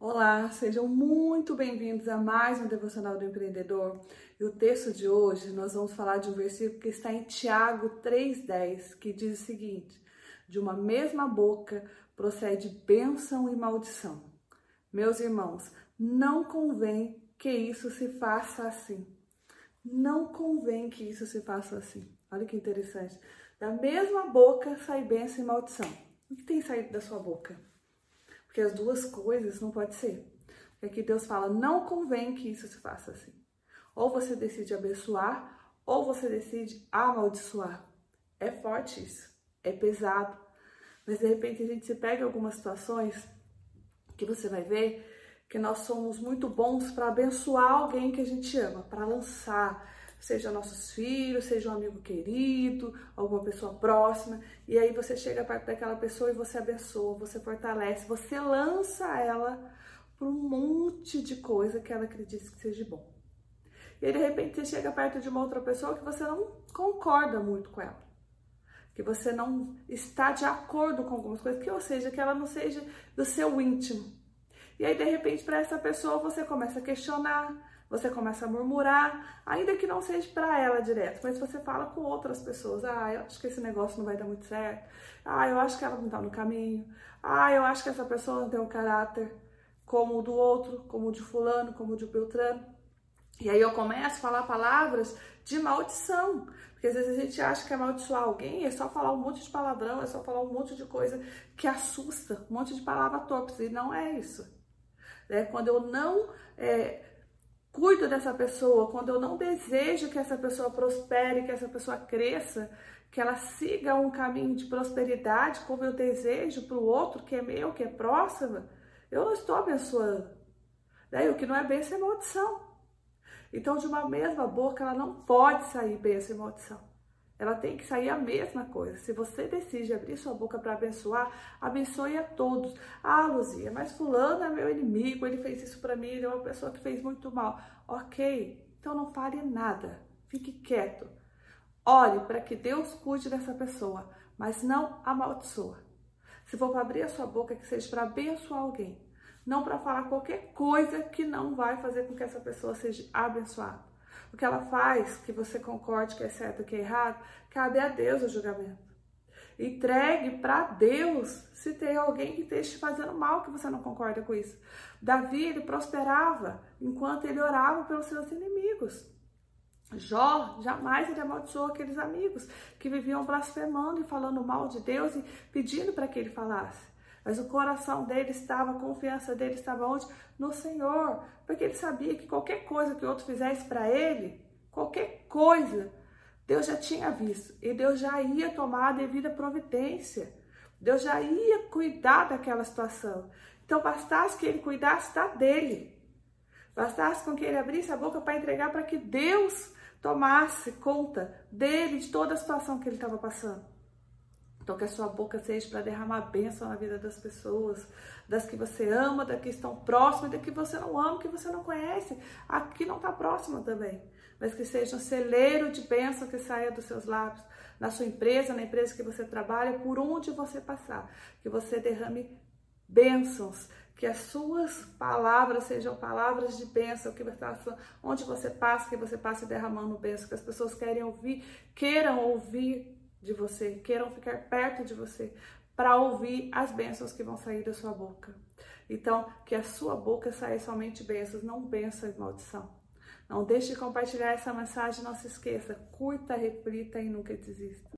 Olá, sejam muito bem-vindos a mais um Devocional do Empreendedor. E o texto de hoje nós vamos falar de um versículo que está em Tiago 3,10, que diz o seguinte: De uma mesma boca procede bênção e maldição. Meus irmãos, não convém que isso se faça assim. Não convém que isso se faça assim. Olha que interessante. Da mesma boca sai bênção e maldição. O que tem saído da sua boca? Porque as duas coisas não pode ser. Porque aqui Deus fala, não convém que isso se faça assim. Ou você decide abençoar, ou você decide amaldiçoar. É forte isso, é pesado. Mas de repente a gente se pega em algumas situações que você vai ver que nós somos muito bons para abençoar alguém que a gente ama, para lançar, seja nossos filhos, seja um amigo querido, alguma pessoa próxima, e aí você chega perto daquela pessoa e você abençoa, você fortalece, você lança ela para um monte de coisa que ela acredita que seja bom. E aí, de repente, você chega perto de uma outra pessoa que você não concorda muito com ela. Que você não está de acordo com algumas coisas, que ou seja, que ela não seja do seu íntimo. E aí, de repente, para essa pessoa você começa a questionar, você começa a murmurar, ainda que não seja para ela direto, mas você fala com outras pessoas. Ah, eu acho que esse negócio não vai dar muito certo. Ah, eu acho que ela não está no caminho. Ah, eu acho que essa pessoa não tem um caráter como o do outro, como o de fulano, como o de Beltrano. E aí eu começo a falar palavras de maldição. Porque às vezes a gente acha que amaldiçoar alguém é só falar um monte de palavrão, é só falar um monte de coisa que assusta, um monte de palavra torpes. E não é isso. É quando eu não é, cuido dessa pessoa, quando eu não desejo que essa pessoa prospere, que essa pessoa cresça, que ela siga um caminho de prosperidade, como eu desejo para o outro que é meu, que é próximo, eu não estou abençoando. Daí o que não é bênção é maldição. Então, de uma mesma boca, ela não pode sair bênção e maldição. Ela tem que sair a mesma coisa. Se você decide abrir sua boca para abençoar, abençoe a todos. Ah, Luzia, mas fulano é meu inimigo, ele fez isso para mim, ele é uma pessoa que fez muito mal. Ok, então não fale nada. Fique quieto. Ore para que Deus cuide dessa pessoa, mas não amaldiçoa. Se for para abrir a sua boca, que seja para abençoar alguém, não para falar qualquer coisa que não vai fazer com que essa pessoa seja abençoada. O que ela faz, que você concorde que é certo ou que é errado, cabe a Deus o julgamento. Entregue para Deus se tem alguém que esteja te fazendo mal, que você não concorda com isso. Davi, ele prosperava enquanto ele orava pelos seus inimigos. Jó jamais ele amaldiçoou aqueles amigos que viviam blasfemando e falando mal de Deus e pedindo para que ele falasse. Mas o coração dele estava, a confiança dele estava onde? No Senhor. Porque ele sabia que qualquer coisa que o outro fizesse para ele, qualquer coisa, Deus já tinha visto. E Deus já ia tomar a devida providência. Deus já ia cuidar daquela situação. Então bastasse que ele cuidasse da dele. Bastasse com que ele abrisse a boca para entregar para que Deus tomasse conta dele, de toda a situação que ele estava passando. Então, que a sua boca seja para derramar bênção na vida das pessoas, das que você ama, das que estão próximas, das que você não ama, que você não conhece, aqui não está próxima também. Mas que seja um celeiro de bênção que saia dos seus lábios, na sua empresa, na empresa que você trabalha, por onde você passar. Que você derrame bênçãos, que as suas palavras sejam palavras de bênção, que você, onde você passa, que você passe derramando bênção, que as pessoas querem ouvir, queiram ouvir de você, queiram ficar perto de você para ouvir as bênçãos que vão sair da sua boca. Então, que a sua boca saia somente bênçãos, não bênção e maldição. Não deixe de compartilhar essa mensagem, não se esqueça, curta, reflita e nunca desista.